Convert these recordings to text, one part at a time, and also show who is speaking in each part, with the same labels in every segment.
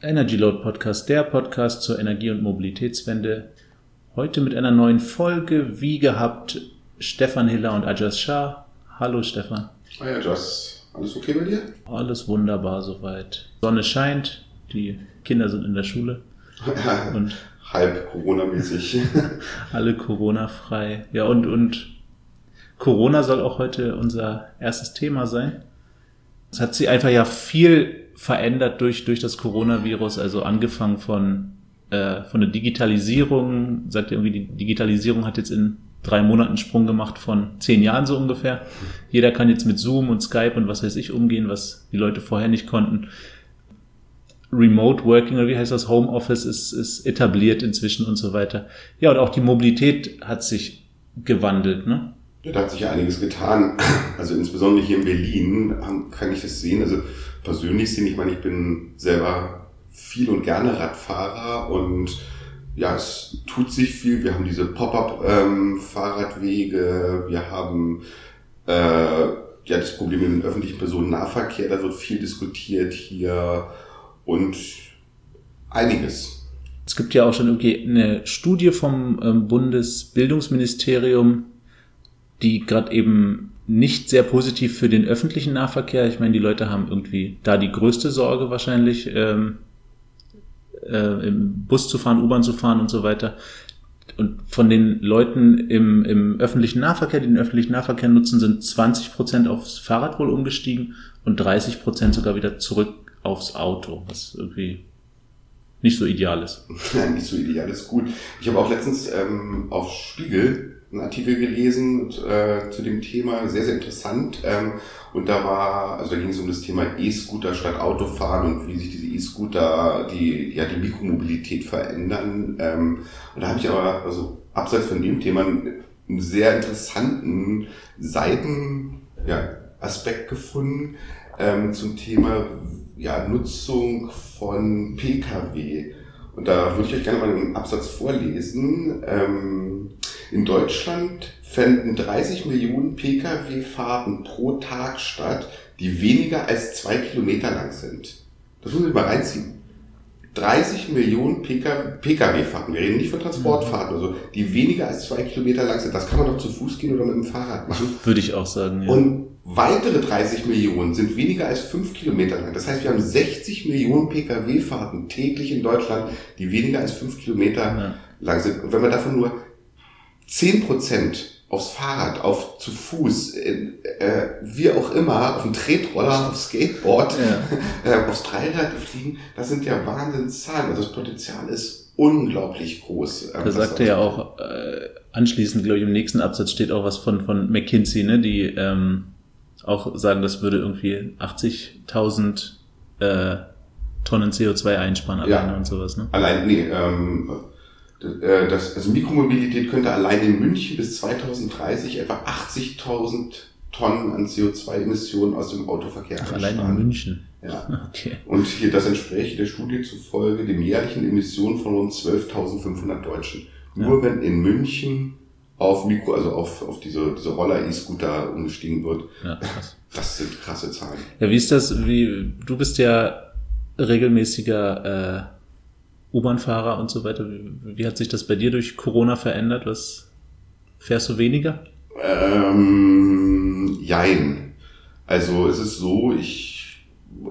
Speaker 1: Energy Load Podcast, der Podcast zur Energie- und Mobilitätswende. Heute mit einer neuen Folge, wie gehabt, Stefan Hiller und Ajas Shah. Hallo Stefan.
Speaker 2: Hi Ajas, alles okay bei dir?
Speaker 1: Alles wunderbar soweit. Sonne scheint, die Kinder sind in der Schule.
Speaker 2: und halb Corona-mäßig.
Speaker 1: alle Corona-frei. Ja, und, und Corona soll auch heute unser erstes Thema sein. Es hat sich einfach ja viel verändert durch, durch das Coronavirus, also angefangen von, äh, von der Digitalisierung, sagt irgendwie, die Digitalisierung hat jetzt in drei Monaten Sprung gemacht von zehn Jahren so ungefähr. Jeder kann jetzt mit Zoom und Skype und was weiß ich umgehen, was die Leute vorher nicht konnten. Remote Working oder wie heißt das? Homeoffice ist, ist etabliert inzwischen und so weiter. Ja, und auch die Mobilität hat sich gewandelt, ne?
Speaker 2: Ja, da hat sich ja einiges getan. Also insbesondere hier in Berlin kann ich das sehen. Also persönlich sehen, ich meine, ich bin selber viel und gerne Radfahrer und ja, es tut sich viel. Wir haben diese Pop-up-Fahrradwege, ähm, wir haben äh, ja das Problem mit dem öffentlichen Personennahverkehr, da wird viel diskutiert hier und einiges.
Speaker 1: Es gibt ja auch schon irgendwie eine Studie vom ähm, Bundesbildungsministerium, die gerade eben nicht sehr positiv für den öffentlichen Nahverkehr. Ich meine, die Leute haben irgendwie da die größte Sorge wahrscheinlich, ähm, äh, im Bus zu fahren, U-Bahn zu fahren und so weiter. Und von den Leuten im, im öffentlichen Nahverkehr, die den öffentlichen Nahverkehr nutzen, sind 20 Prozent aufs Fahrrad wohl umgestiegen und 30 Prozent sogar wieder zurück aufs Auto, was irgendwie nicht so ideal ist.
Speaker 2: Nein, nicht so ideal ist gut. Ich habe auch letztens ähm, auf Spiegel einen Artikel gelesen äh, zu dem Thema, sehr, sehr interessant. Ähm, und da war, also da ging es um das Thema E-Scooter statt Autofahren und wie sich diese E-Scooter, die, ja, die Mikromobilität verändern. Ähm, und da habe ich aber, also abseits von dem Thema, einen, sehr interessanten Seitenaspekt ja, Aspekt gefunden ähm, zum Thema ja, Nutzung von Pkw. Und da würde ich euch gerne mal einen Absatz vorlesen. Ähm, in Deutschland fänden 30 Millionen Pkw-Fahrten pro Tag statt, die weniger als zwei Kilometer lang sind. Das muss ich mal reinziehen. 30 Millionen Pkw-Fahrten, wir reden nicht von Transportfahrten, also die weniger als zwei Kilometer lang sind. Das kann man doch zu Fuß gehen oder mit dem Fahrrad machen.
Speaker 1: Würde ich auch sagen,
Speaker 2: ja. Und weitere 30 Millionen sind weniger als fünf Kilometer lang. Das heißt, wir haben 60 Millionen Pkw-Fahrten täglich in Deutschland, die weniger als fünf Kilometer ja. lang sind. Und wenn man davon nur 10 Prozent aufs Fahrrad, auf zu Fuß, in, äh, wie auch immer, auf dem Tretroller, aufs Skateboard, ja. äh, aufs Dreirad fliegen, das sind ja Wahnsinnszahlen. Also das Potenzial ist unglaublich groß.
Speaker 1: Ähm, da sagte ja auch äh, anschließend, glaube ich, im nächsten Absatz steht auch was von, von McKinsey, ne, die ähm, auch sagen, das würde irgendwie 80.000 äh, Tonnen CO2 einsparen alleine ja. und sowas. Ne?
Speaker 2: Allein, nee, ähm, äh, das, also Mikromobilität könnte allein in München bis 2030 etwa 80.000 Tonnen an CO2-Emissionen aus dem Autoverkehr
Speaker 1: Ach, Allein in München?
Speaker 2: Ja. Okay. Und hier, das entspräche der Studie zufolge den jährlichen Emissionen von rund 12.500 Deutschen. Nur ja. wenn in München auf Mikro, also auf, auf diese, diese Roller-E-Scooter umgestiegen wird. Ja, krass. Das sind krasse Zahlen.
Speaker 1: Ja, wie ist das, wie, du bist ja regelmäßiger, äh, U-Bahn-Fahrer und so weiter. Wie, wie, hat sich das bei dir durch Corona verändert? Was fährst du weniger?
Speaker 2: Ähm, jein. Also es ist so, ich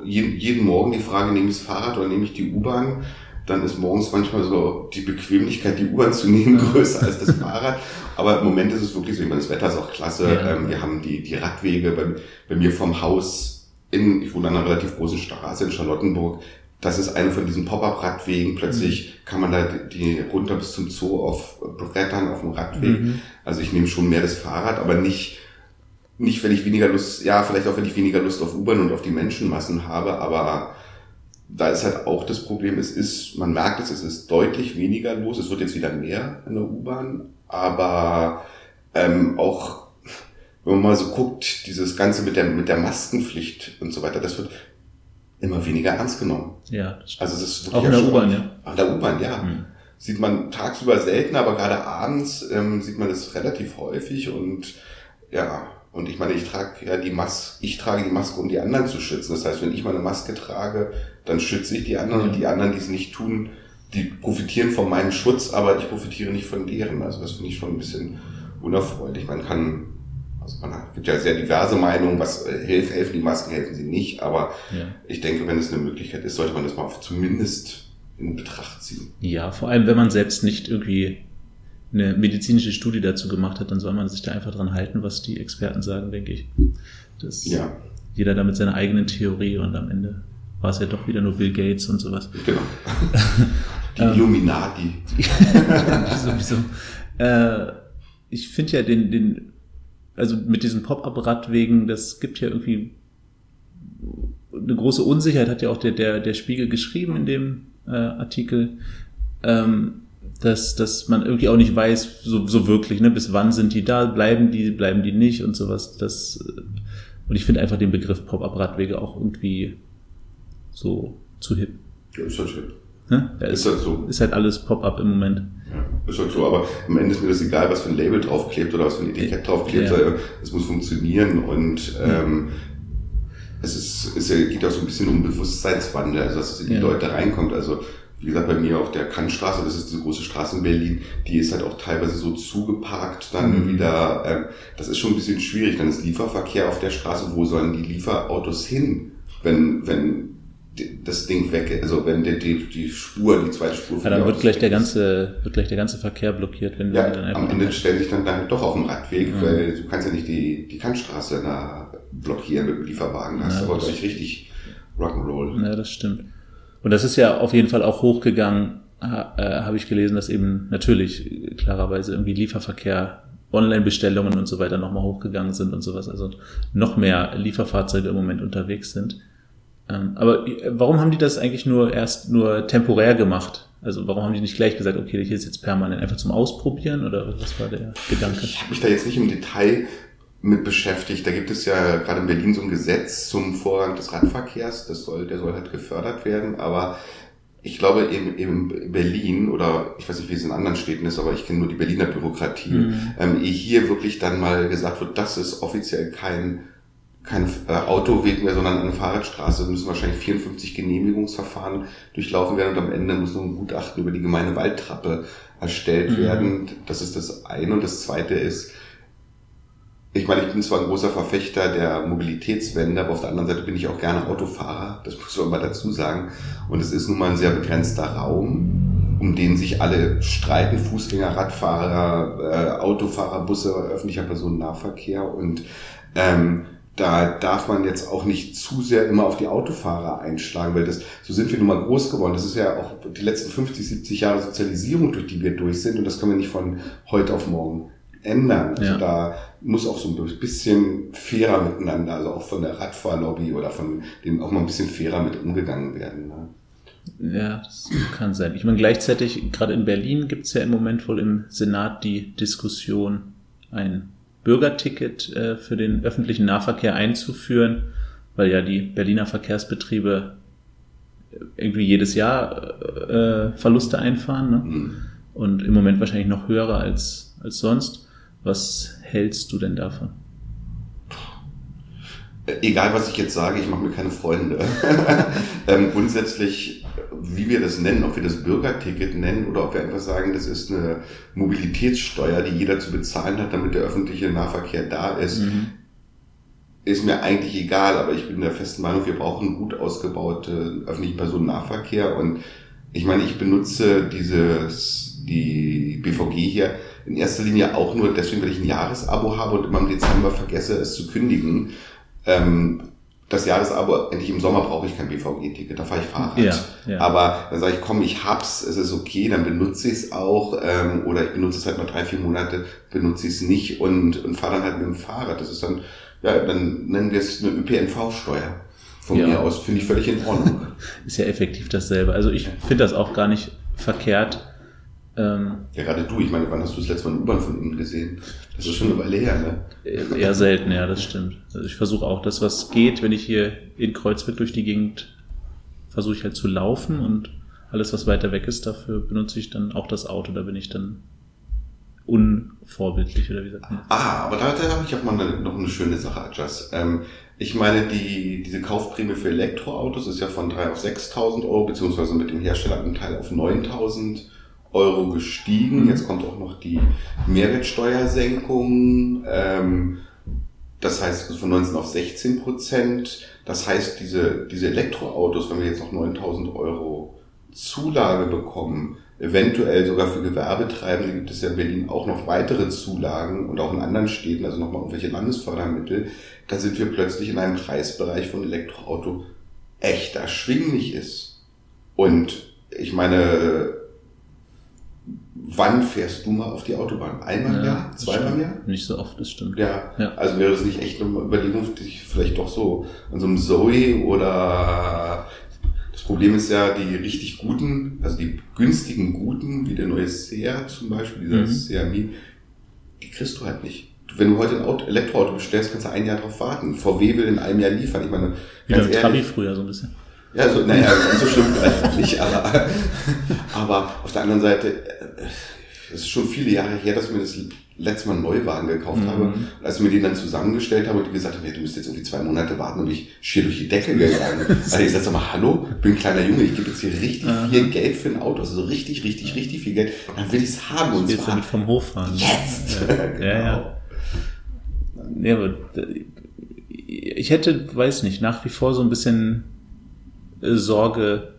Speaker 2: jeden, jeden Morgen die Frage, nehme ich das Fahrrad oder nehme ich die U-Bahn? Dann ist morgens manchmal so die Bequemlichkeit, die U-Bahn zu nehmen, größer als das Fahrrad. Aber im Moment ist es wirklich so, ich meine, das Wetter ist auch klasse. Ja. Ähm, wir haben die, die Radwege bei, bei mir vom Haus in, ich wohne an einer relativ großen Straße in Charlottenburg, das ist eine von diesen Pop-up-Radwegen. Plötzlich mhm. kann man da die runter bis zum Zoo auf Brettern auf dem Radweg. Mhm. Also ich nehme schon mehr das Fahrrad, aber nicht, nicht, wenn ich weniger Lust, ja, vielleicht auch wenn ich weniger Lust auf U-Bahn und auf die Menschenmassen habe, aber da ist halt auch das Problem, es ist, man merkt es, es ist deutlich weniger los. Es wird jetzt wieder mehr in der U-Bahn, aber ähm, auch wenn man mal so guckt, dieses Ganze mit der, mit der Maskenpflicht und so weiter, das wird immer weniger ernst genommen.
Speaker 1: Ja.
Speaker 2: Also es ist
Speaker 1: wirklich auch in der U-Bahn, ja.
Speaker 2: An der U-Bahn, ja. Hm. Sieht man tagsüber selten, aber gerade abends ähm, sieht man es relativ häufig und ja, Und ich meine, ich trage ja die Maske, ich trage die Maske, um die anderen zu schützen. Das heißt, wenn ich meine Maske trage, dann schütze ich die anderen und die anderen, die es nicht tun, die profitieren von meinem Schutz, aber ich profitiere nicht von deren. Also das finde ich schon ein bisschen unerfreulich. Man kann, also man hat, gibt ja sehr diverse Meinungen, was äh, helfen, helfen die Masken, helfen sie nicht, aber
Speaker 1: Ja.
Speaker 2: ich denke, wenn es eine Möglichkeit ist, sollte man das mal zumindest in Betracht ziehen.
Speaker 1: Ja, vor allem, wenn man selbst nicht irgendwie eine medizinische Studie dazu gemacht hat, dann soll man sich da einfach dran halten, was die Experten sagen, denke ich. Das,
Speaker 2: Ja,
Speaker 1: Jeder da mit seiner eigenen Theorie und am Ende war es ja doch wieder nur Bill Gates und sowas.
Speaker 2: genau. Die
Speaker 1: Ähm.
Speaker 2: Illuminati.
Speaker 1: Sowieso. Äh, ich finde ja den, den, also mit diesen Pop-up-Radwegen, das gibt ja irgendwie eine große Unsicherheit, hat ja auch der, der, der Spiegel geschrieben in dem äh, Artikel, ähm, dass, dass man irgendwie auch nicht weiß, so, so wirklich, ne, bis wann sind die da, bleiben die, bleiben die nicht und sowas. Das, äh, und ich finde einfach den Begriff Pop-up-Radwege auch irgendwie so zu hip.
Speaker 2: Ja, ist halt schön.
Speaker 1: Ne? Ja,
Speaker 2: Ist
Speaker 1: ist,
Speaker 2: halt so.
Speaker 1: ist halt alles Pop-up im Moment.
Speaker 2: Ja, ist halt so, aber am Ende ist mir das egal, was für ein Label draufklebt oder was für ein Etikett draufklebt.
Speaker 1: Ja.
Speaker 2: Es muss funktionieren und ähm, es ist, es geht auch so ein bisschen um Bewusstseinswandel, also dass es in die. Leute reinkommt. Also wie gesagt, bei mir auf der Kantstraße, das ist diese große Straße in Berlin, die ist halt auch teilweise so zugeparkt, dann
Speaker 1: Mhm.
Speaker 2: wieder, ähm, das ist schon ein bisschen schwierig. Dann ist Lieferverkehr auf der Straße, wo sollen die Lieferautos hin, wenn, wenn das Ding weg also wenn die, die, die Spur, die zweite Spur
Speaker 1: Ja, dann wird gleich der ganze, wird gleich der ganze Verkehr blockiert, wenn
Speaker 2: Ja,
Speaker 1: wir dann einfach.
Speaker 2: am Ende stellen sich dann, dann doch auf den Radweg,
Speaker 1: Ja.
Speaker 2: weil du kannst ja nicht die, die Kantstraße da blockieren mit dem Lieferwagen. Hast
Speaker 1: Ja,
Speaker 2: aber
Speaker 1: das-
Speaker 2: gleich richtig Rock'n'Roll.
Speaker 1: Ja, das stimmt. Und das ist ja auf jeden Fall auch hochgegangen, ha, äh, habe ich gelesen, dass eben natürlich äh, klarerweise irgendwie Lieferverkehr, Online-Bestellungen und so weiter nochmal hochgegangen sind und sowas. Also noch mehr Lieferfahrzeuge im Moment unterwegs sind. Ähm, aber äh, warum haben die das eigentlich nur erst nur temporär gemacht? Also warum haben die nicht gleich gesagt, okay, hier ist jetzt permanent einfach zum Ausprobieren oder was war der Gedanke?
Speaker 2: Ich habe mich da jetzt nicht im Detail mit beschäftigt. Da gibt es ja gerade in Berlin so ein Gesetz zum Vorrang des Radverkehrs. Das soll, der soll halt gefördert werden. Aber ich glaube, in, in Berlin oder ich weiß nicht, wie es in anderen Städten ist, aber ich kenne nur die Berliner Bürokratie.
Speaker 1: Mhm.
Speaker 2: Ähm, hier wirklich dann mal gesagt wird, das ist offiziell kein kein äh, Autoweg mehr, sondern eine Fahrradstraße. Es müssen wahrscheinlich 54 Genehmigungsverfahren durchlaufen werden und am Ende muss noch ein Gutachten über die gemeine Waldtrappe erstellt
Speaker 1: Mhm.
Speaker 2: werden. Das ist das eine. Und das zweite ist, ich meine, ich bin zwar ein großer Verfechter der Mobilitätswende, aber auf der anderen Seite bin ich auch gerne Autofahrer. Das muss man mal dazu sagen. Und es ist nun mal ein sehr begrenzter Raum, um den sich alle streiten. Fußgänger, Radfahrer, äh, Autofahrer, Busse, öffentlicher Personennahverkehr. Und ähm, da darf man jetzt auch nicht zu sehr immer auf die Autofahrer einschlagen, weil das, so sind wir nun mal groß geworden. Das ist ja auch die letzten 50, 70 Jahre Sozialisierung, durch die wir durch sind. Und das können wir nicht von heute auf morgen ändern. Also
Speaker 1: Ja.
Speaker 2: da muss auch so ein bisschen fairer miteinander, also auch von der Radfahrlobby oder von dem auch mal ein bisschen fairer mit umgegangen werden. Ne?
Speaker 1: Ja, das kann sein. Ich meine, gleichzeitig, gerade in Berlin gibt es ja im Moment wohl im Senat die Diskussion, ein Bürgerticket äh, für den öffentlichen Nahverkehr einzuführen, weil ja die Berliner Verkehrsbetriebe irgendwie jedes Jahr äh, Verluste einfahren ne?
Speaker 2: Hm.
Speaker 1: und im Moment wahrscheinlich noch höhere als, als sonst. Was hältst du denn davon?
Speaker 2: Egal, was ich jetzt sage, ich mache mir keine Freunde. ähm, grundsätzlich, wie wir das nennen, ob wir das Bürgerticket nennen oder ob wir einfach sagen, das ist eine Mobilitätssteuer, die jeder zu bezahlen hat, damit der öffentliche Nahverkehr da ist,
Speaker 1: Mhm.
Speaker 2: ist mir eigentlich egal, aber ich bin der festen Meinung, wir brauchen gut ausgebaute öffentlichen Personennahverkehr und ich meine, ich benutze dieses, die BVG hier in erster Linie auch nur deswegen, weil ich ein Jahresabo habe und immer im Dezember vergesse, es zu kündigen. Ähm, das Jahresabo, endlich im Sommer brauche ich kein BVG-Ticket, da fahre ich Fahrrad.
Speaker 1: Ja, ja.
Speaker 2: Aber dann sage ich, komm, ich hab's, es ist okay, dann benutze ich es auch. Ähm, oder ich benutze es halt mal drei, vier Monate, benutze ich es nicht und, und fahre dann halt mit dem Fahrrad. Das ist dann, ja, dann nennen wir es eine ÖPNV-Steuer. Von
Speaker 1: Ja.
Speaker 2: mir aus, finde ich völlig in Ordnung.
Speaker 1: Ist ja effektiv dasselbe. Also ich finde das auch gar nicht verkehrt. Ähm,
Speaker 2: ja, gerade du, ich meine, wann hast du das letzte Mal eine U-Bahn von innen gesehen? Das ist schon eine Weile her, ne?
Speaker 1: Eher selten, ja, das stimmt. Also ich versuche auch das, was geht, wenn ich hier in Kreuzberg durch die Gegend versuche ich halt zu laufen und alles, was weiter weg ist, dafür benutze ich dann auch das Auto. Da bin ich dann unvorbildlich oder wie sagt man?
Speaker 2: Ah, aber da, da habe ich auch mal eine, noch eine schöne Sache, Adjust. Ähm, ich meine, die, diese Kaufprämie für Elektroautos ist ja von 3.000 auf 6.000 Euro, beziehungsweise mit dem Herstelleranteil auf 9.000 Euro gestiegen.
Speaker 1: Mhm.
Speaker 2: Jetzt kommt auch noch die Mehrwertsteuersenkung. Ähm, das heißt von 19 auf 16 Prozent. Das heißt, diese, diese Elektroautos, wenn wir jetzt noch 9.000 Euro Zulage bekommen, eventuell sogar für Gewerbetreibende gibt es ja in Berlin auch noch weitere Zulagen und auch in anderen Städten, also nochmal irgendwelche Landesfördermittel, da sind wir plötzlich in einem Preisbereich, wo ein Elektroauto echt erschwinglich ist. Und ich meine, wann fährst du mal auf die Autobahn? Einmal im Jahr?
Speaker 1: das
Speaker 2: Zweimal im. Jahr?
Speaker 1: Nicht so oft, das stimmt.
Speaker 2: Ja.
Speaker 1: Ja.
Speaker 2: also wäre das nicht echt eine Überlegung, dich vielleicht doch so an so einem Zoe oder das Problem ist ja, die richtig guten, also die günstigen guten, wie der neue Seat zum Beispiel, dieser
Speaker 1: Mhm.
Speaker 2: Seat Mii, die kriegst du halt nicht. Wenn du heute ein Auto, Elektroauto bestellst, kannst du ein Jahr drauf warten. VW will in einem Jahr liefern. Ich meine,
Speaker 1: Wieder
Speaker 2: ganz
Speaker 1: ein Trabi
Speaker 2: ehrlich,
Speaker 1: früher so ein bisschen.
Speaker 2: ja, so, naja, so schlimm nicht, aber, aber auf der anderen Seite, es ist schon viele Jahre her, dass ich mir das letzte Mal einen Neuwagen gekauft
Speaker 1: Mhm.
Speaker 2: habe. Und als ich mir den dann zusammengestellt habe und die gesagt haben, ja, du musst jetzt irgendwie zwei Monate warten und ich schier durch die Decke gegangen. Also ich sag mal, hallo, bin ein kleiner Junge, ich gebe jetzt hier richtig
Speaker 1: Aha.
Speaker 2: viel Geld für ein Auto, also richtig, richtig, richtig viel Geld. Dann will ich es haben und
Speaker 1: Jetzt
Speaker 2: zwar
Speaker 1: damit vom Hof fahren.
Speaker 2: jetzt.
Speaker 1: Ja, ja. ja. Nee, aber d- ich hätte, weiß nicht, nach wie vor so ein bisschen äh, Sorge,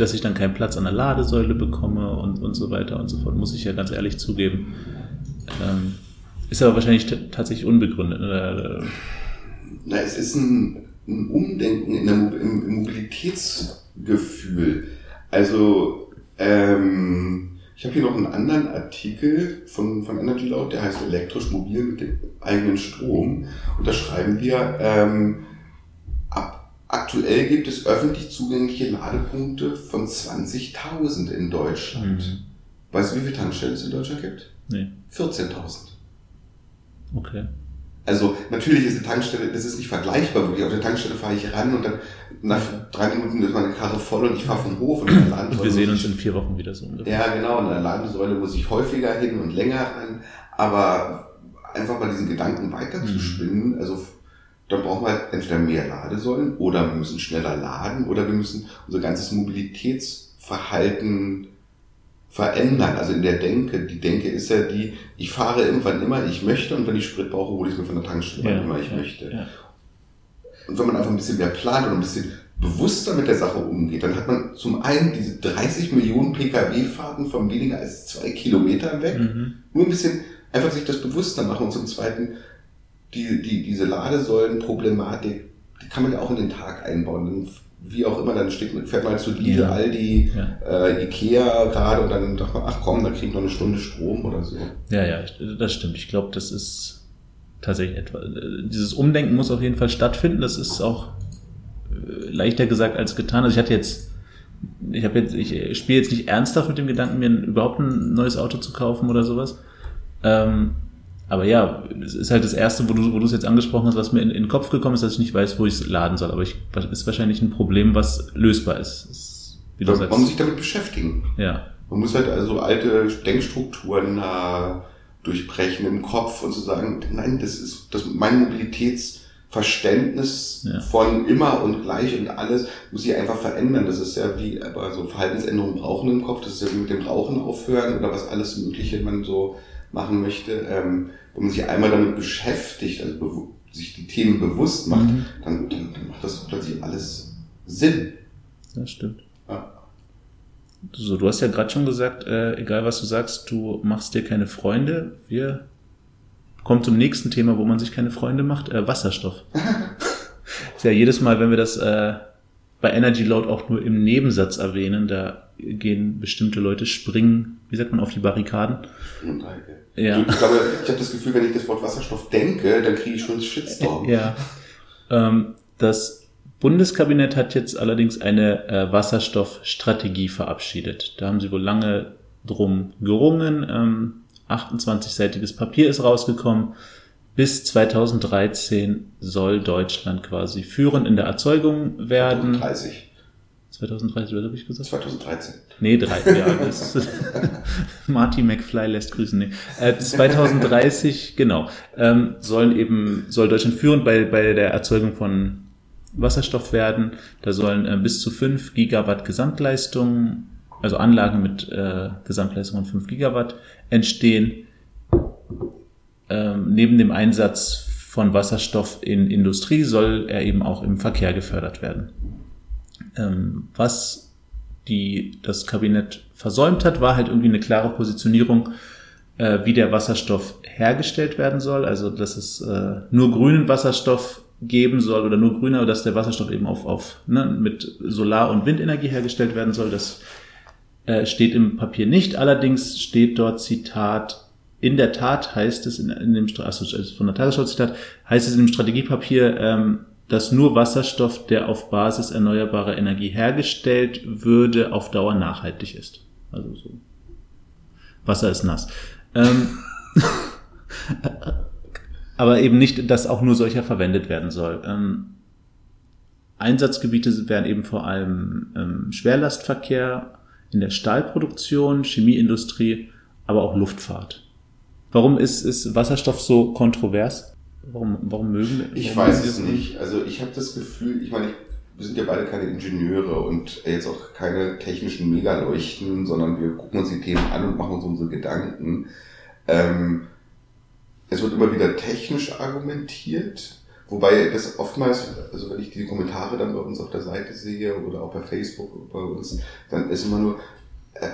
Speaker 1: dass ich dann keinen Platz an der Ladesäule bekomme und, und so weiter und so fort, muss ich ja ganz ehrlich zugeben. Ähm, ist aber wahrscheinlich tatsächlich unbegründet. Ne?
Speaker 2: Na, es ist ein, ein Umdenken in der, Mo- im, im Mobilitätsgefühl. Also, ähm, ich habe hier noch einen anderen Artikel von, von Energy Loud, der heißt elektrisch mobil mit dem eigenen Strom. Und da schreiben wir, ähm, ab, aktuell gibt es öffentlich zugängliche Ladepunkte von 20.000 in Deutschland.
Speaker 1: Mhm.
Speaker 2: Weißt du, wie viele Tankstellen es in Deutschland gibt?
Speaker 1: Nee,
Speaker 2: 14.000.
Speaker 1: okay.
Speaker 2: Also natürlich ist die Tankstelle, das ist nicht vergleichbar wirklich. Auf der Tankstelle fahre ich ran und dann nach drei Minuten ist meine Karre voll und ich fahre vom Hof und an der
Speaker 1: Und wir sehen uns in vier Wochen wieder so ungefähr.
Speaker 2: Ja, genau, und an der Ladensäule muss ich häufiger hin und länger ran. Aber einfach mal diesen Gedanken weiter zu
Speaker 1: Mhm.
Speaker 2: also dann brauchen wir halt entweder mehr Ladesäulen oder wir müssen schneller laden oder wir müssen unser ganzes Mobilitätsverhalten verändern. Also in der Denke. Die Denke ist ja die, ich fahre irgendwann immer ich möchte und wenn ich Sprit brauche, hole ich es mir von der Tankstelle, wann immer ich
Speaker 1: ja,
Speaker 2: möchte.
Speaker 1: Ja.
Speaker 2: Und wenn man einfach ein bisschen mehr plant und ein bisschen bewusster mit der Sache umgeht, dann hat man zum einen diese 30 Millionen Pkw-Fahrten von weniger als zwei Kilometern weg.
Speaker 1: Mhm.
Speaker 2: Nur ein bisschen einfach sich das bewusster machen und zum zweiten die, die, diese Ladesäulen-Problematik, die kann man ja auch in den Tag einbauen. Wie auch immer, dann steht, fährt man zu Lidl,
Speaker 1: Ja.
Speaker 2: Aldi,
Speaker 1: Ja.
Speaker 2: äh, Ikea gerade und dann sagt man, ach komm, dann kriege ich noch eine Stunde Strom oder so.
Speaker 1: Ja, ja, das stimmt. Ich glaube, das ist tatsächlich etwa. äh, Dieses Umdenken muss auf jeden Fall stattfinden. Das ist auch äh, leichter gesagt als getan. Also ich hatte jetzt, ich habe jetzt, ich spiele jetzt nicht ernsthaft mit dem Gedanken, mir überhaupt ein neues Auto zu kaufen oder sowas. Ähm, aber ja, es ist halt das erste, wo du, wo du es jetzt angesprochen hast, was mir in, in den Kopf gekommen ist, dass ich nicht weiß, wo ich es laden soll. Aber ich, das ist wahrscheinlich ein Problem, was lösbar ist. Ist wie du
Speaker 2: Man, man muss
Speaker 1: sagst.
Speaker 2: sich damit beschäftiken.
Speaker 1: Ja.
Speaker 2: Man muss halt also alte Denkstrukturen äh, durchbrechen im Kopf und zu sagen, nein, das ist das mein Mobilitätsverständnis
Speaker 1: Ja.
Speaker 2: von immer und gleich und alles muss sich einfach verändern. Das ist ja wie, aber so Verhaltensänderungen brauchen im Kopf, das ist ja wie mit dem Rauchen aufhören oder was alles Mögliche man so machen möchte. Ähm, wenn man sich einmal damit beschäftigt, also sich die Themen bewusst macht,
Speaker 1: Mhm.
Speaker 2: dann, dann, dann macht das plötzlich alles Sinn.
Speaker 1: Das stimmt.
Speaker 2: Ja.
Speaker 1: So, du hast ja gerade schon gesagt, äh, egal was du sagst, du machst dir keine Freunde. Wir kommen zum nächsten Thema, wo man sich keine Freunde macht, äh, Wasserstoff. ist ja jedes Mal, wenn wir das äh, bei Energy Load auch nur im Nebensatz erwähnen, da gehen bestimmte Leute springen, wie sagt man, auf die Barrikaden.
Speaker 2: Und.
Speaker 1: Ja.
Speaker 2: Ich glaube, ich habe das Gefühl, wenn ich das Wort Wasserstoff denke, dann kriege ich schon einen Shitstorm.
Speaker 1: Ja. Ähm, das Bundeskabinett hat jetzt allerdings eine äh, Wasserstoffstrategie verabschiedet. Da haben sie wohl lange drum gerungen. Ähm, 28-seitiges Papier ist rausgekommen. Bis 2013 soll Deutschland quasi führend in der Erzeugung werden.
Speaker 2: 30.
Speaker 1: 2030, was habe ich gesagt?
Speaker 2: 2013.
Speaker 1: Nee, drei, ja, das, Marty McFly lässt grüßen. Nee. Äh, 2030, genau, ähm, sollen eben, soll Deutschland führend bei, bei der Erzeugung von Wasserstoff werden. Da sollen äh, bis zu 5 Gigawatt Gesamtleistung, also Anlagen mit äh, Gesamtleistung von 5 Gigawatt entstehen. Ähm, neben dem Einsatz von Wasserstoff in Industrie soll er eben auch im Verkehr gefördert werden. Ähm, was die, das Kabinett versäumt hat, war halt irgendwie eine klare Positionierung, äh, wie der Wasserstoff hergestellt werden soll. Also, dass es äh, nur grünen Wasserstoff geben soll oder nur grüner, dass der Wasserstoff eben auf, auf ne, mit Solar- und Windenergie hergestellt werden soll. Das äh, steht im Papier nicht. Allerdings steht dort Zitat, in der Tat heißt es in, in dem also von der Tagesschau Zitat heißt es in dem Strategiepapier, ähm, dass nur Wasserstoff, der auf Basis erneuerbarer Energie hergestellt würde, auf Dauer nachhaltig ist. Also so. Wasser ist nass. Ähm, aber eben nicht, dass auch nur solcher verwendet werden soll. Ähm, Einsatzgebiete wären eben vor allem ähm, Schwerlastverkehr in der Stahlproduktion, Chemieindustrie, aber auch Luftfahrt. Warum ist, ist Wasserstoff so kontrovers? Warum, warum mögen
Speaker 2: wir Ich weiß es nicht. Also ich habe das Gefühl, ich meine, wir sind ja beide keine Ingenieure und jetzt auch keine technischen Megaleuchten, sondern wir gucken uns die Themen an und machen uns unsere Gedanken. Ähm, es wird immer wieder technisch argumentiert, wobei das oftmals, also wenn ich die Kommentare dann bei uns auf der Seite sehe oder auch bei Facebook bei uns, dann ist immer nur, äh,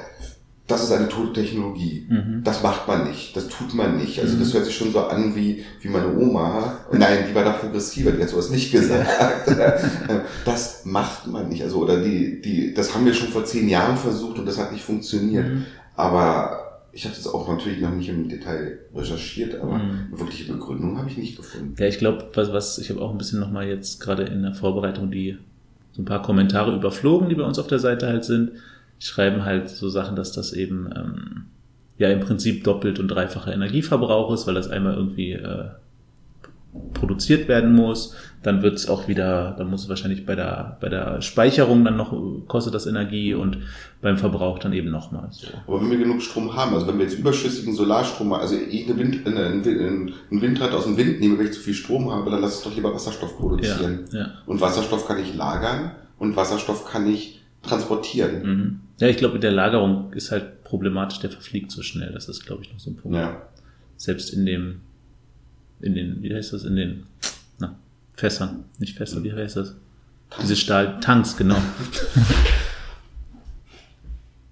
Speaker 2: das ist eine tote Technologie. Mhm. Das macht man nicht. Das tut man nicht. Also das mhm. hört sich schon so an wie, wie meine Oma. Nein, die war da progressiver, die hat sowas nicht gesagt. das macht man nicht. Also, oder die, die, das haben wir schon vor zehn Jahren versucht und das hat nicht funktioniert. Mhm. Aber ich habe das auch natürlich noch nicht im Detail recherchiert, aber mhm. eine wirkliche Begründung habe ich nicht gefunden.
Speaker 1: Ja, ich glaube, was, was, ich habe auch ein bisschen nochmal jetzt gerade in der Vorbereitung die so ein paar Kommentare überflogen, die bei uns auf der Seite halt sind schreiben halt so Sachen, dass das eben ähm, ja im Prinzip doppelt und dreifacher Energieverbrauch ist, weil das einmal irgendwie äh, produziert werden muss. Dann wird es auch wieder, dann muss es wahrscheinlich bei der, bei der Speicherung dann noch, kostet das Energie und beim Verbrauch dann eben nochmal. So.
Speaker 2: Aber wenn wir genug Strom haben, also wenn wir jetzt überschüssigen Solarstrom, also ich eine Wind, eine, ein Windrad aus dem Wind nehme, wenn ich zu viel Strom habe, dann lasse ich doch lieber Wasserstoff produzieren. Ja, ja. Und Wasserstoff kann ich lagern und Wasserstoff kann ich transportieren.
Speaker 1: Mhm. Ja, ich glaube, mit der Lagerung ist halt problematisch, der verfliegt so schnell. Das ist, glaube ich, noch so ein Punkt. Ja. Selbst in dem, in den, wie heißt das, in den na, Fässern, nicht Fässer, wie heißt das? Tanks. Diese Stahltanks, genau.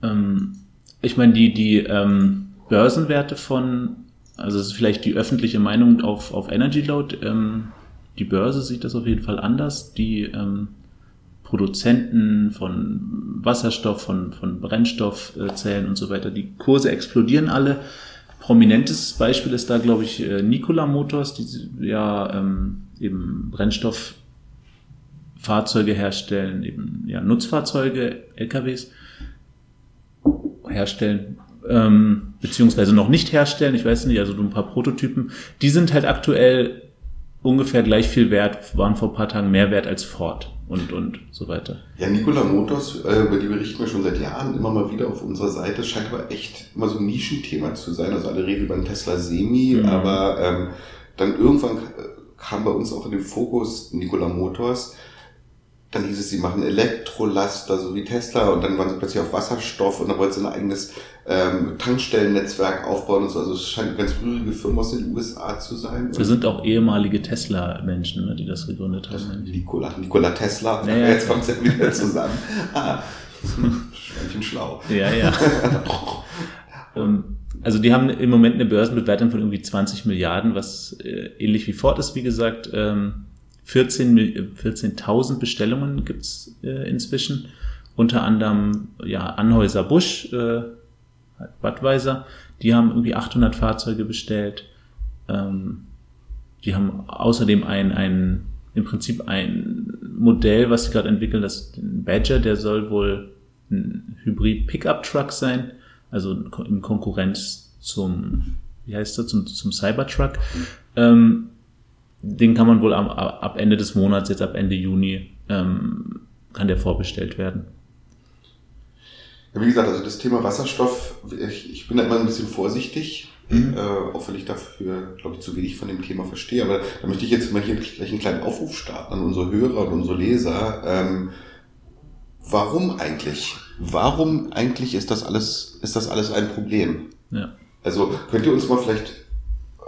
Speaker 1: ähm, ich meine, die, die ähm, Börsenwerte von, also es ist vielleicht die öffentliche Meinung auf, auf Energy Load, ähm, die Börse sieht das auf jeden Fall anders. Die ähm, Produzenten von Wasserstoff, von, von Brennstoffzellen und so weiter. Die Kurse explodieren alle. Prominentes Beispiel ist da, glaube ich, äh, Nikola Motors, die ja ähm, eben Brennstofffahrzeuge herstellen, eben ja Nutzfahrzeuge, LKWs herstellen, ähm, beziehungsweise noch nicht herstellen, ich weiß nicht, also ein paar Prototypen. Die sind halt aktuell ungefähr gleich viel wert, waren vor ein paar Tagen mehr wert als Ford und, und so weiter.
Speaker 2: Ja, Nikola Motors, äh, über die berichten wir schon seit Jahren immer mal wieder auf unserer Seite. Scheint aber echt immer so ein Nischenthema zu sein. Also alle reden über einen Tesla Semi, mhm. aber ähm, dann irgendwann kam bei uns auch in den Fokus Nikola Motors. Dann hieß es, sie machen Elektrolaster, so wie Tesla, und dann waren sie plötzlich auf Wasserstoff und dann wollten sie ein eigenes ähm, Tankstellennetzwerk aufbauen und so. Also es scheint eine ganz rührige Firma aus den USA zu sein.
Speaker 1: Wir sind auch ehemalige Tesla-Menschen, ne, die das gegründet haben.
Speaker 2: Nikola, Nikola Tesla, ja, ja. jetzt kommt es ja wieder zusammen. ah, Schweinchen schlau.
Speaker 1: Ja, ja. Ähm, also die haben im Moment eine Börsenbewertung von irgendwie 20 Milliarden, was äh, ähnlich wie Ford ist, wie gesagt. Ähm, 14.000 14 Bestellungen gibt's äh, inzwischen. Unter anderem ja, Anhäuser Busch, äh, Budweiser, die haben irgendwie 800 Fahrzeuge bestellt. Ähm, die haben außerdem ein, ein, im Prinzip ein Modell, was sie gerade entwickeln, das Badger, der soll wohl ein Hybrid-Pickup-Truck sein, also in Konkurrenz zum, wie heißt das, zum, zum Cybertruck. Ähm, den kann man wohl ab, ab Ende des Monats, jetzt ab Ende Juni, ähm, kann der vorbestellt werden.
Speaker 2: Wie gesagt, also das Thema Wasserstoff, ich, ich bin da immer ein bisschen vorsichtig, mhm. äh, auch wenn ich dafür, glaube ich, zu wenig von dem Thema verstehe. Aber da möchte ich jetzt mal hier gleich einen kleinen Aufruf starten an unsere Hörer und unsere Leser. Ähm, warum eigentlich? Warum eigentlich ist das alles, ist das alles ein Problem? Ja. Also könnt ihr uns mal vielleicht,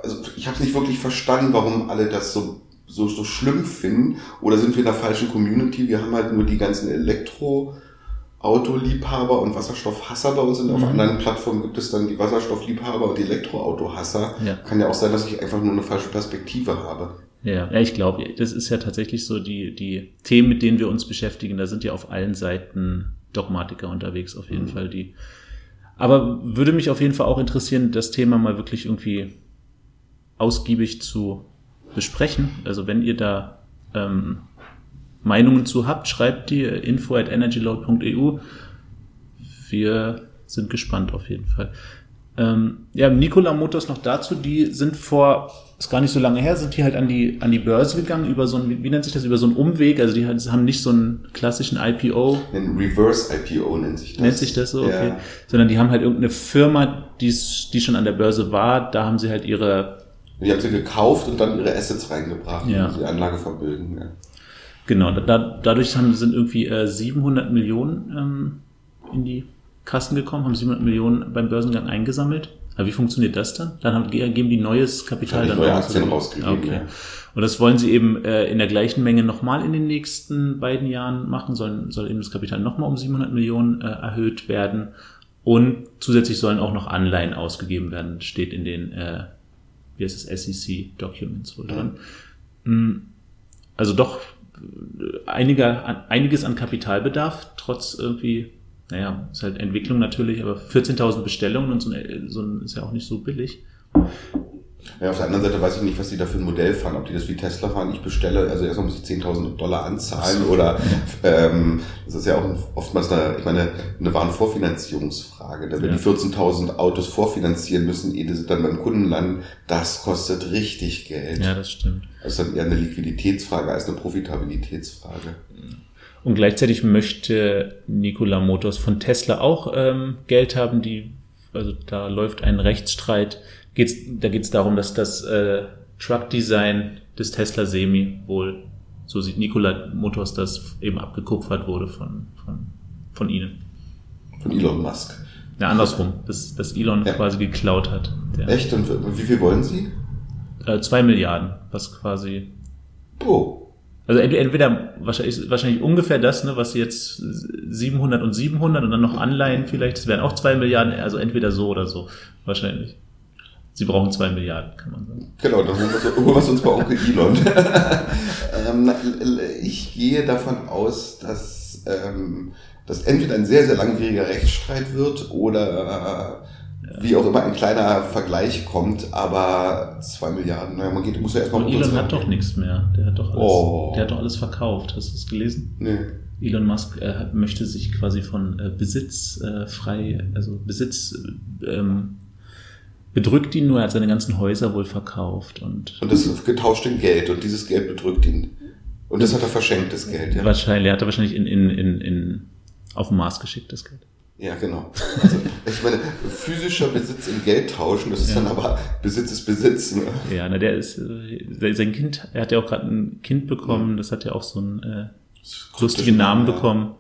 Speaker 2: also ich habe es nicht wirklich verstanden, warum alle das so so, so schlimm finden? Oder sind wir in der falschen Community? Wir haben halt nur die ganzen Elektro- Autoliebhaber und Wasserstoffhasser bei uns und auf mhm. anderen Plattformen gibt es dann die Wasserstoffliebhaber und die Elektroautohasser. Ja. Kann ja auch sein, dass ich einfach nur eine falsche Perspektive habe.
Speaker 1: Ja, ja, ich glaube, das ist ja tatsächlich so die, die Themen, mit denen wir uns beschäftigen. Da sind ja auf allen Seiten Dogmatiker unterwegs, auf jeden mhm. Fall die. Aber würde mich auf jeden Fall auch interessieren, das Thema mal wirklich irgendwie ausgiebig zu besprechen. Also wenn ihr da ähm, Meinungen zu habt, schreibt die info at energyload.eu. Wir sind gespannt auf jeden Fall. Ähm, ja, Nikola Motors noch dazu, die sind vor, ist gar nicht so lange her, sind die halt an die, an die Börse gegangen über so ein, wie, nennt sich das, über so einen Umweg, also die haben nicht so einen klassischen IPO.
Speaker 2: Ein Reverse IPO nennt sich das.
Speaker 1: Nennt sich das so, okay. Ja. Sondern die haben halt irgendeine Firma, die schon an der Börse war, da haben sie halt ihre
Speaker 2: die haben sie gekauft und dann ihre Assets reingebracht, ja. die Anlage verbilden. Ja.
Speaker 1: Genau, da, dadurch haben, sind irgendwie äh, 700 Millionen ähm, in die Kassen gekommen, haben 700 Millionen beim Börsengang eingesammelt. Aber wie funktioniert das dann? Dann haben, geben die neues Kapital dann
Speaker 2: neue Aktien rausgegeben. Okay. Ja.
Speaker 1: Und das wollen sie eben äh, in der gleichen Menge nochmal in den nächsten beiden Jahren machen. Sollen, soll eben das Kapital nochmal um 700 Millionen äh, erhöht werden. Und zusätzlich sollen auch noch Anleihen ausgegeben werden, steht in den, äh, wie heißt es, SEC-Documents wohl drin. Mhm. Also doch einiger, einiges an Kapitalbedarf, trotz irgendwie, naja, ist halt Entwicklung natürlich, aber 14.000 Bestellungen und so, so ein, ist ja auch nicht so billig.
Speaker 2: Ja, auf der anderen Seite weiß ich nicht, was die da für ein Modell fahren. Ob die das wie Tesla fahren, ich bestelle, also erstmal muss ich 10.000 Dollar anzahlen oder ähm, das ist ja auch oftmals eine, ich meine, eine Warenvorfinanzierungsfrage. Da wenn ja. die 14.000 Autos vorfinanzieren müssen, ehe sie dann beim Kunden landen, das kostet richtig Geld.
Speaker 1: Ja, das stimmt.
Speaker 2: Das ist dann eher eine Liquiditätsfrage als eine Profitabilitätsfrage.
Speaker 1: Und gleichzeitig möchte Nikola Motors von Tesla auch ähm, Geld haben, die, also da läuft ein Rechtsstreit geht's, da geht es darum, dass das äh, Truck-Design des Tesla Semi wohl, so sieht Nikola Motors das, eben abgekupfert wurde von, von, von ihnen.
Speaker 2: Von Elon Musk.
Speaker 1: Ja, andersrum, dass, dass Elon ja. quasi geklaut hat.
Speaker 2: Der, Echt? Und wie viel wollen Sie?
Speaker 1: Äh, zwei Milliarden, was quasi.
Speaker 2: Oh.
Speaker 1: Also entweder wahrscheinlich, wahrscheinlich ungefähr das, ne, was jetzt 700 und 700 und dann noch Anleihen vielleicht, das wären auch zwei Milliarden, also entweder so oder so, wahrscheinlich. Sie brauchen zwei Milliarden, kann man sagen.
Speaker 2: Genau, dann holen wir es uns bei Onkel Elon. ähm, ich gehe davon aus, dass ähm, das entweder ein sehr, sehr langwieriger Rechtsstreit wird oder äh, wie auch immer ein kleiner Vergleich kommt, aber zwei Milliarden, naja, man geht, muss ja erstmal
Speaker 1: Und Elon hat doch nichts mehr. Der hat doch alles, oh. der hat doch alles verkauft. Hast du es gelesen?
Speaker 2: Nee.
Speaker 1: Elon Musk äh, möchte sich quasi von äh, Besitz äh, frei, also Besitz ähm, bedrückt ihn nur, er hat seine ganzen Häuser wohl verkauft. Und,
Speaker 2: und das ist getauscht in Geld und dieses Geld bedrückt ihn. Und das hat er verschenkt, das Geld,
Speaker 1: ja. Wahrscheinlich, er hat er wahrscheinlich in, in, in, in, auf den Mars geschickt, das Geld.
Speaker 2: Ja, genau. Also, ich meine, physischer Besitz in Geld tauschen, das ist ja. dann aber Besitz ist Besitz. Ne?
Speaker 1: Ja, na, der ist, äh, sein Kind, er hat ja auch gerade ein Kind bekommen, das hat ja auch so einen äh, lustigen Namen ja. bekommen.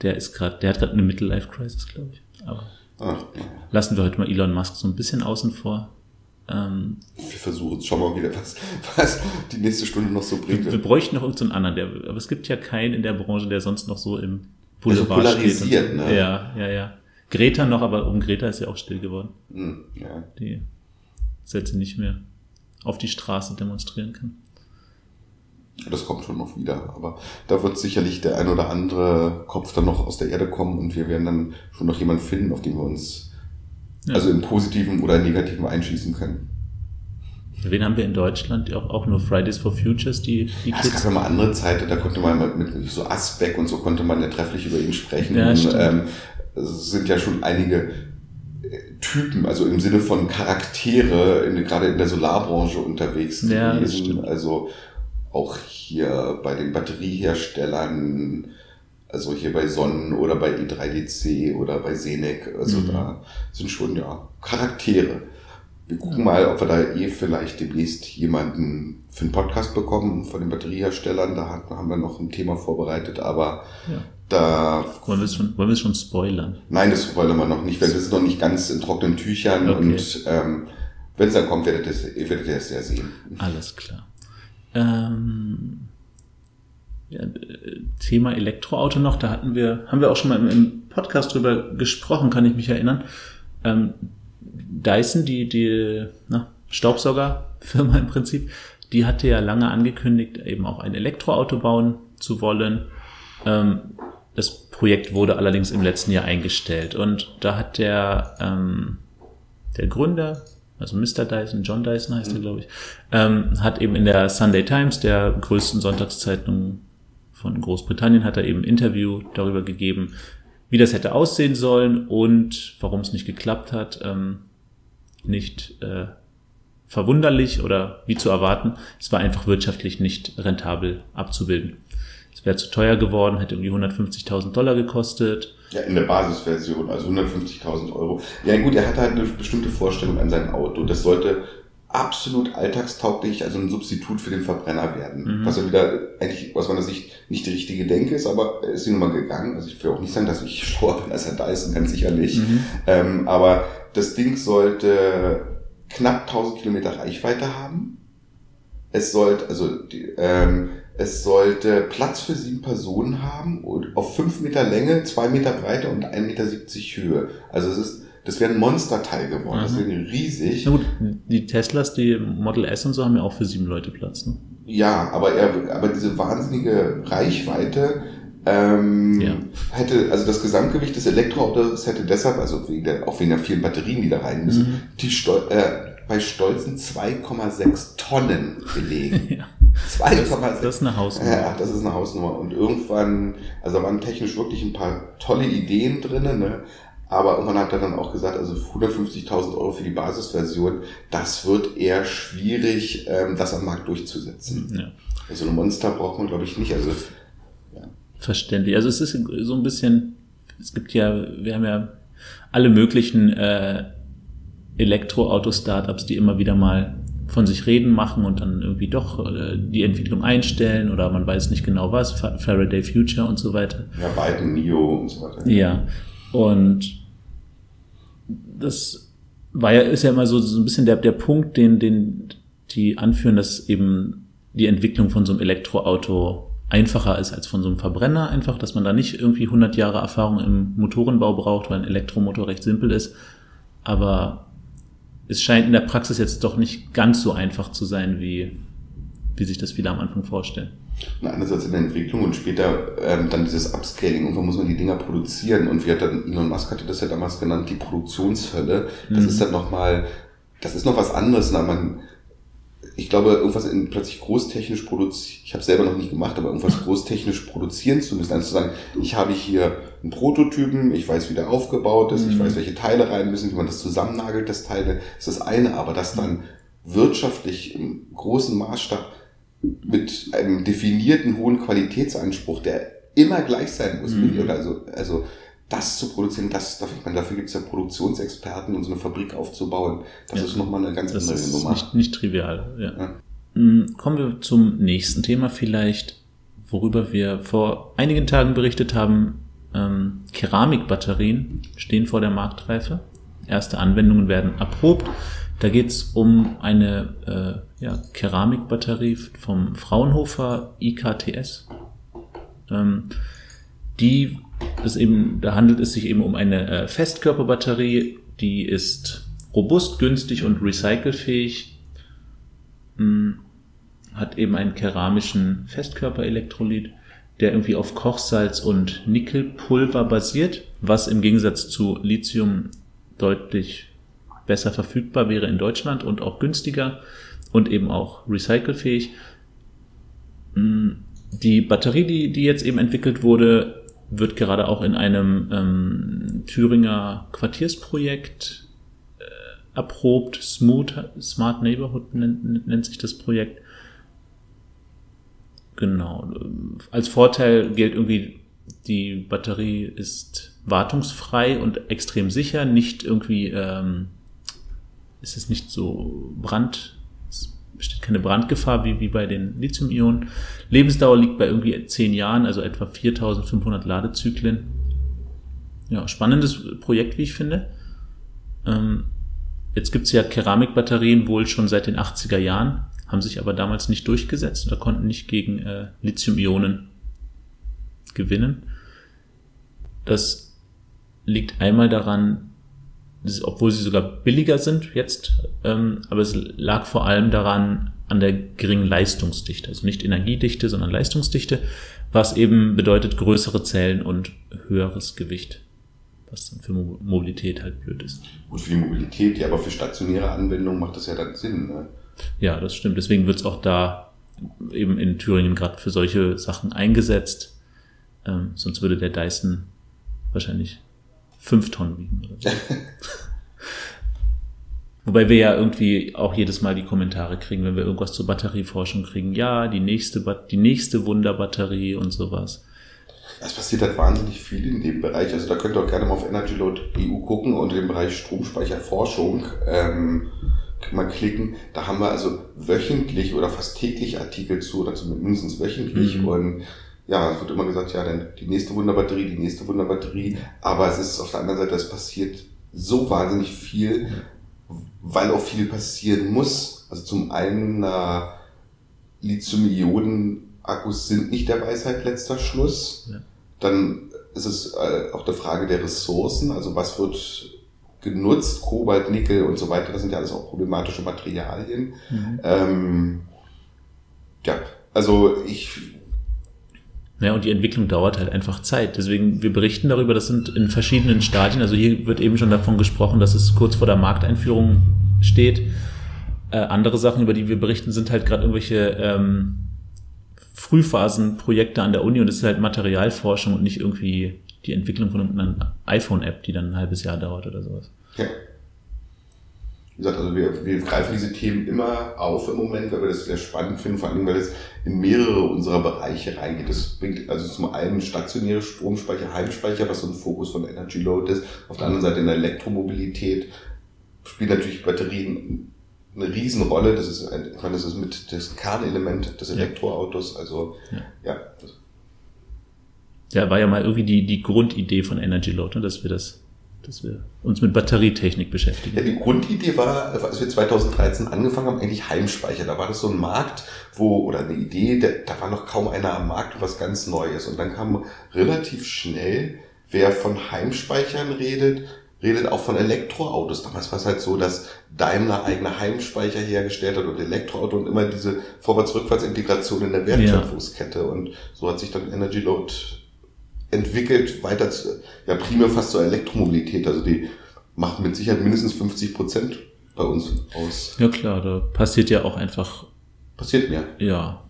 Speaker 1: Der ist gerade, der hat gerade eine Midlife-Crisis, glaube ich. Aber Ach, lassen wir heute mal Elon Musk so ein bisschen außen vor.
Speaker 2: Ähm, wir versuchen es, schauen wir mal wieder, was, was die nächste Stunde noch so bringt.
Speaker 1: Wir, wir bräuchten noch irgendeinen anderen, der, aber es gibt ja keinen in der Branche, der sonst noch so im Boulevard also polarisiert, steht. Ne? Ja, ja, ja. Greta noch, aber um Greta ist ja auch still geworden.
Speaker 2: Hm, ja.
Speaker 1: Die Sätze nicht mehr auf die Straße demonstrieren kann.
Speaker 2: Das kommt schon noch wieder, aber da wird sicherlich der ein oder andere Kopf dann noch aus der Erde kommen und wir werden dann schon noch jemanden finden, auf den wir uns ja. also im Positiven oder im Negativen einschießen können.
Speaker 1: Wen haben wir in Deutschland? Auch, auch nur Fridays for Futures, die, die
Speaker 2: ja, Kids? Es gab ja mal andere Zeiten, da konnte man mit, so Asbeck und so konnte man ja trefflich über ihn sprechen. Ja, und, ähm, es sind ja schon einige äh, Typen, also im Sinne von Charaktere, in, gerade in der Solarbranche unterwegs
Speaker 1: ja, gewesen.
Speaker 2: Also auch hier bei den Batterieherstellern, Also hier bei Sonnen oder bei E3DC oder bei Senec. Also mhm. da sind schon ja Charaktere. Wir gucken mal, ob wir da eh vielleicht demnächst jemanden für einen Podcast bekommen von den Batterieherstellern. Da haben wir noch ein Thema vorbereitet, aber ja. da.
Speaker 1: Wollen wir es schon, wollen wir es schon spoilern?
Speaker 2: Nein, das spoilern wir noch nicht, weil wir sind noch nicht ganz in trockenen Tüchern okay. und ähm, wenn es dann kommt, werdet ihr, werdet ihr es ja sehen.
Speaker 1: Alles klar. Ähm, ja, Thema Elektroauto noch, da hatten wir, haben wir auch schon mal im, Podcast drüber gesprochen, kann ich mich erinnern. Ähm, Dyson, die, die na, Staubsaugerfirma im Prinzip, die hatte ja lange angekündigt, eben auch ein Elektroauto bauen zu wollen. Ähm, das Projekt wurde allerdings im letzten Jahr eingestellt und da hat der, ähm, der Gründer, also Mr. Dyson, John Dyson heißt mhm. er, glaube ich, ähm, hat eben in der Sunday Times, der größten Sonntagszeitung von Großbritannien, hat er eben ein Interview darüber gegeben, wie das hätte aussehen sollen und warum es nicht geklappt hat. Ähm, nicht äh, verwunderlich oder wie zu erwarten. Es war einfach wirtschaftlich nicht rentabel abzubilden. Es wäre zu teuer geworden, hätte irgendwie 150.000 Dollar gekostet.
Speaker 2: Ja, in der Basisversion, also 150.000 Euro. Ja gut, er hatte halt eine bestimmte Vorstellung an sein Auto. Das sollte absolut alltagstauglich, also ein Substitut für den Verbrenner werden. Mhm. Was ja wieder eigentlich aus meiner Sicht nicht die richtige Denke ist, aber er ist nun mal gegangen. Also ich will auch nicht sagen, dass ich schlauer bin als Herr Dyson, ganz sicherlich. Mhm. Ähm, aber das Ding sollte knapp 1000 Kilometer Reichweite haben. Es sollte, also die, ähm, es sollte Platz für sieben Personen haben und auf fünf Meter Länge, zwei Meter Breite und 1,70 Meter Höhe. Also es ist das wäre ein Monsterteil geworden. Mhm. Das wäre riesig.
Speaker 1: Na gut, die Teslas, die Model S und so haben ja auch für sieben Leute Platz. Ne?
Speaker 2: Ja, aber er, aber diese wahnsinnige Reichweite ähm, ja. hätte, also das Gesamtgewicht des Elektroautos hätte deshalb, also wegen der, auch wegen der vielen Batterien, die da rein müssen, mhm. die Stol äh, bei stolzen 2,6 Tonnen gelegen. ja.
Speaker 1: 2,6. Das, das, ist eine Hausnummer.
Speaker 2: Ja, das ist eine Hausnummer. Und irgendwann, also da waren technisch wirklich ein paar tolle Ideen drinnen, ne? Aber irgendwann hat er dann auch gesagt, also 150.000 Euro für die Basisversion, das wird eher schwierig, ähm, das am Markt durchzusetzen. Ja. Also ein Monster braucht man, glaube ich, nicht. Also
Speaker 1: ja. Verständlich. Also es ist so ein bisschen, es gibt ja, wir haben ja alle möglichen äh, Elektroauto-Startups, die immer wieder mal von sich reden machen und dann irgendwie doch äh, die Entwicklung einstellen oder man weiß nicht genau was, Faraday Future und so weiter.
Speaker 2: Ja, Biden, NIO und so weiter.
Speaker 1: Ja, und das war ja, ist ja immer so, so ein bisschen der, der Punkt, den, den die anführen, dass eben die Entwicklung von so einem Elektroauto einfacher ist als von so einem Verbrenner einfach, dass man da nicht irgendwie 100 Jahre Erfahrung im Motorenbau braucht, weil ein Elektromotor recht simpel ist. Aber es scheint in der Praxis jetzt doch nicht ganz so einfach zu sein, wie, wie sich das viele am Anfang vorstellen.
Speaker 2: Und einerseits in der Entwicklung und später ähm, dann dieses Upscaling. Irgendwann muss man die Dinger produzieren. Und wie hat dann Elon Musk hatte das ja damals genannt, die Produktionshölle. Das mhm. ist dann nochmal, das ist noch was anderes. Na, man, ich glaube, irgendwas in, plötzlich großtechnisch produzieren, ich habe selber noch nicht gemacht, aber irgendwas großtechnisch produzieren zu müssen. Also zu sagen, ich habe hier einen Prototypen, ich weiß, wie der aufgebaut ist, mhm. ich weiß, welche Teile rein müssen, wie man das zusammennagelt, das Teile, ist das eine, aber das dann wirtschaftlich im großen Maßstab mit einem definierten hohen Qualitätsanspruch, der immer gleich sein muss. Mhm. Also, also das zu produzieren, das, ich meine, dafür gibt es ja Produktionsexperten und so eine Fabrik aufzubauen. Das ja, ist nochmal eine ganz andere
Speaker 1: Nummer. Nicht, nicht trivial, ja. ja. Mm, kommen wir zum nächsten Thema vielleicht, worüber wir vor einigen Tagen berichtet haben. Ähm, Keramikbatterien stehen vor der Marktreife. Erste Anwendungen werden erprobt. Da geht es um eine äh, ja, Keramikbatterie vom Fraunhofer IKTS. Ähm, die ist eben, da handelt es sich eben um eine äh, Festkörperbatterie, die ist robust, günstig und recycelfähig. Hm, hat eben einen keramischen Festkörperelektrolyt, der irgendwie auf Kochsalz und Nickelpulver basiert, was im Gegensatz zu Lithium deutlich besser verfügbar wäre in Deutschland und auch günstiger und eben auch recycelfähig. Mm, die Batterie, die, die jetzt eben entwickelt wurde, wird gerade auch in einem ähm, Thüringer Quartiersprojekt äh, erprobt. Smooth, Smart Neighborhood nennt, nennt sich das Projekt. Genau. Als Vorteil gilt irgendwie, die Batterie ist wartungsfrei und extrem sicher, nicht irgendwie, ähm, ist es nicht so brand, besteht keine Brandgefahr wie, wie bei den Lithium-Ionen. Lebensdauer liegt bei irgendwie 10 Jahren, also etwa 4500 Ladezyklen. Ja, spannendes Projekt, wie ich finde. Ähm, jetzt gibt's ja Keramikbatterien wohl schon seit den 80er Jahren, haben sich aber damals nicht durchgesetzt oder konnten nicht gegen äh, Lithium-Ionen gewinnen. Das liegt einmal daran, obwohl sie sogar billiger sind jetzt, ähm, aber es lag vor allem daran an der geringen Leistungsdichte, also nicht Energiedichte, sondern Leistungsdichte, was eben bedeutet größere Zellen und höheres Gewicht, was dann für Mobilität halt blöd ist.
Speaker 2: Gut für die Mobilität, ja, aber für stationäre Anwendungen macht das ja dann Sinn. Ne?
Speaker 1: Ja, das stimmt. Deswegen wird es auch da eben in Thüringen gerade für solche Sachen eingesetzt. Ähm, sonst würde der Dyson wahrscheinlich fünf Tonnen wiegen oder so. Wobei wir ja irgendwie auch jedes Mal die Kommentare kriegen, wenn wir irgendwas zur Batterieforschung kriegen. Ja, die nächste, die nächste Wunderbatterie und sowas.
Speaker 2: Es passiert halt wahnsinnig viel in dem Bereich. Also da könnt ihr auch gerne mal auf Energy Load EU gucken und im Bereich Stromspeicherforschung ähm, mal klicken. Da haben wir also wöchentlich oder fast täglich Artikel zu, oder zumindest wöchentlich. Mhm. Und ja, es wird immer gesagt, ja, dann die nächste Wunderbatterie, die nächste Wunderbatterie. Aber es ist auf der anderen Seite, es passiert so wahnsinnig viel, weil auch viel passieren muss. Also zum einen, äh, Lithium-Ionen-Akkus sind nicht der Weisheit letzter Schluss. Ja. Dann ist es äh, auch eine Frage der Ressourcen, also was wird genutzt, Kobalt, Nickel und so weiter, das sind ja alles auch problematische Materialien. Mhm. Ähm, ja, also ich
Speaker 1: ja, und die Entwicklung dauert halt einfach Zeit. Deswegen, wir berichten darüber, das sind in verschiedenen Stadien. Also hier wird eben schon davon gesprochen, dass es kurz vor der Markteinführung steht. Äh, andere Sachen, über die wir berichten, sind halt gerade irgendwelche ähm, Frühphasenprojekte an der Uni und das ist halt Materialforschung und nicht irgendwie die Entwicklung von einer iPhone-App, die dann ein halbes Jahr dauert oder sowas. Ja.
Speaker 2: Wie gesagt, also wir, wir greifen diese Themen immer auf im Moment, weil wir das sehr spannend finden, vor allem weil es in mehrere unserer Bereiche reingeht. Das bringt also zum einen stationäre Stromspeicher, Heimspeicher, was so ein Fokus von Energy Load ist. Auf der anderen Seite in der Elektromobilität spielen natürlich Batterien eine Riesenrolle. Das ist, ein, ich meine, das ist mit das Kernelement des Elektroautos. Also ja. ja
Speaker 1: ja, war ja mal irgendwie die, die Grundidee von Energy Load, ne, dass wir das dass wir uns mit Batterietechnik beschäftigen.
Speaker 2: Ja, die Grundidee war, als wir 2013 angefangen haben, eigentlich Heimspeicher. Da war das so ein Markt, wo, oder eine Idee, da, da war noch kaum einer am Markt, was ganz Neues. Und dann kam relativ schnell, wer von Heimspeichern redet, redet auch von Elektroautos. Damals war es halt so, dass Daimler eigene Heimspeicher hergestellt hat und Elektroauto und immer diese Vorwärts-Rückwärts-Integration in der Wertschöpfungskette. Ja. Und so hat sich dann Energy Load entwickelt, weiter, zu, ja primär fast zur Elektromobilität. Also die macht mit Sicherheit mindestens 50 Prozent bei uns aus.
Speaker 1: Ja klar, da passiert ja auch einfach.
Speaker 2: Passiert mehr.
Speaker 1: Ja.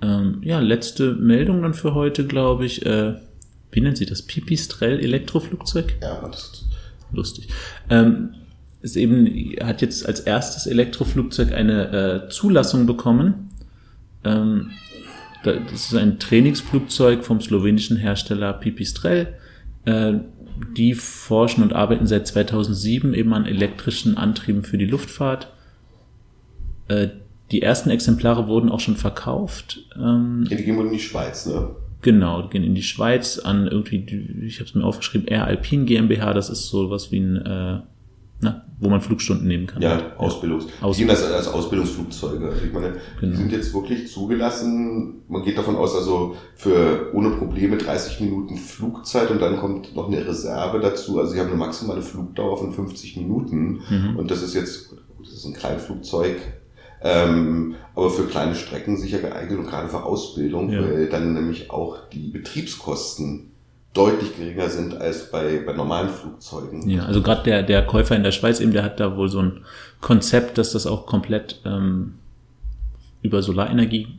Speaker 1: Ähm, ja, letzte Meldung dann für heute, glaube ich. Äh, wie nennt sie das? Pipistrel Elektroflugzeug?
Speaker 2: Ja, das ist
Speaker 1: lustig. Ähm, ist eben, hat jetzt als erstes Elektroflugzeug eine äh, Zulassung bekommen. Ähm, das ist ein Trainingsflugzeug vom slowenischen Hersteller Pipistrel. Äh, die forschen und arbeiten seit 2007 eben an elektrischen Antrieben für die Luftfahrt. Äh, die ersten Exemplare wurden auch schon verkauft.
Speaker 2: Ähm, ja, die gehen wohl in die Schweiz, ne?
Speaker 1: Genau, die gehen in die Schweiz an irgendwie, ich habe es mir aufgeschrieben, Air Alpine GmbH, das ist so was wie ein äh, ne, wo man Flugstunden nehmen kann.
Speaker 2: Ja, Ausbildungs. Ja. Die sehen das als Ausbildungsflugzeuge. Also ich meine, genau. die sind jetzt wirklich zugelassen. Man geht davon aus, also für ohne Probleme 30 Minuten Flugzeit und dann kommt noch eine Reserve dazu. Also sie haben eine maximale Flugdauer von 50 Minuten mhm. und das ist jetzt, das ist ein Kleinflugzeug, ähm, aber für kleine Strecken sicher geeignet und gerade für Ausbildung, ja. weil dann nämlich auch die Betriebskosten deutlich geringer sind als bei, bei normalen Flugzeugen.
Speaker 1: Ja, also gerade der, der Käufer in der Schweiz eben, der hat da wohl so ein Konzept, dass das auch komplett ähm, über Solarenergie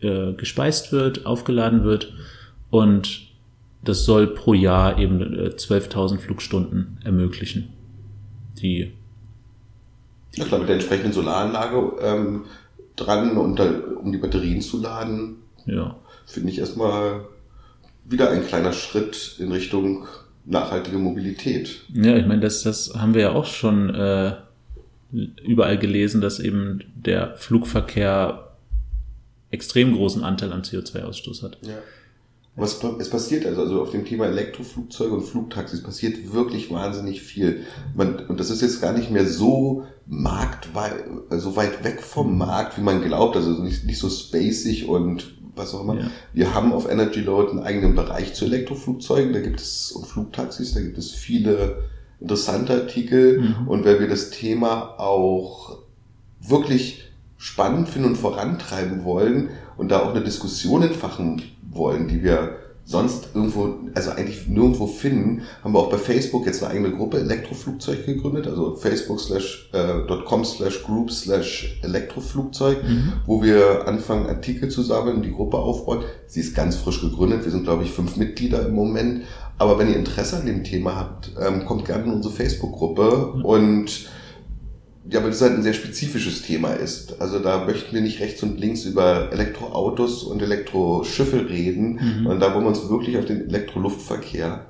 Speaker 1: äh, gespeist wird, aufgeladen wird und das soll pro Jahr eben äh, 12.000 Flugstunden ermöglichen. Die,
Speaker 2: die ja klar, mit der entsprechenden Solaranlage ähm, dran und da, um die Batterien zu laden.
Speaker 1: Ja.
Speaker 2: Finde ich erstmal wieder ein kleiner Schritt in Richtung nachhaltige Mobilität.
Speaker 1: Ja, ich meine, das, das haben wir ja auch schon äh, überall gelesen, dass eben der Flugverkehr extrem großen Anteil am CO2-Ausstoß hat.
Speaker 2: Ja. Was, es passiert also, also auf dem Thema Elektroflugzeuge und Flugtaxis passiert wirklich wahnsinnig viel. Man, und das ist jetzt gar nicht mehr so marktweit, so weit weg vom Markt, wie man glaubt. Also nicht, nicht so spacig und was auch immer. Ja. Wir haben auf Energy Load einen eigenen Bereich zu Elektroflugzeugen. Da gibt es und Flugtaxis, da gibt es viele interessante Artikel. Mhm. Und weil wir das Thema auch wirklich spannend finden und vorantreiben wollen und da auch eine Diskussion entfachen wollen, die wir sonst irgendwo, also eigentlich nirgendwo finden, haben wir auch bei Facebook jetzt eine eigene Gruppe Elektroflugzeug gegründet, also facebook slash, äh, .com slash group slash Elektroflugzeug, mhm. wo wir anfangen Artikel zu sammeln die Gruppe aufbauen. Sie ist ganz frisch gegründet, wir sind glaube ich fünf Mitglieder im Moment, aber wenn ihr Interesse an dem Thema habt, ähm, kommt gerne in unsere Facebook-Gruppe mhm. und ja, weil das halt ein sehr spezifisches Thema ist. Also da möchten wir nicht rechts und links über Elektroautos und Elektroschiffe reden, mhm. und da wollen wir uns wirklich auf den Elektroluftverkehr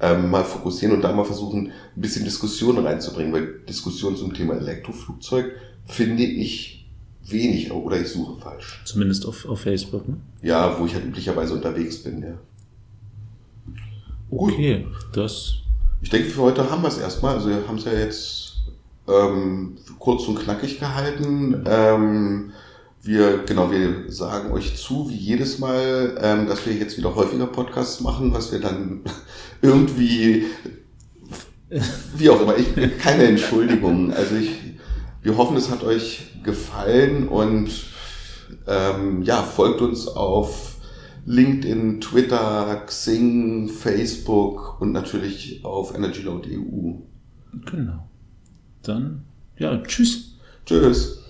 Speaker 2: ähm, mal fokussieren und da mal versuchen, ein bisschen Diskussion reinzubringen, weil Diskussion zum Thema Elektroflugzeug finde ich wenig oder ich suche falsch.
Speaker 1: Zumindest auf, auf Facebook, ne?
Speaker 2: Ja, wo ich halt üblicherweise unterwegs bin, ja.
Speaker 1: Okay, Gut. das.
Speaker 2: Ich denke, für heute haben wir es erstmal. Also wir haben es ja jetzt ähm, kurz und knackig gehalten. Ähm, wir, genau, wir sagen euch zu, wie jedes Mal, ähm, dass wir jetzt wieder häufiger Podcasts machen, was wir dann irgendwie, wie auch immer, ich, keine Entschuldigung. Also ich, wir hoffen, es hat euch gefallen und ähm, ja, folgt uns auf LinkedIn, Twitter, Xing, Facebook und natürlich auf energyload.eu.
Speaker 1: Genau. Dann, ja, tschüss.
Speaker 2: Tschüss.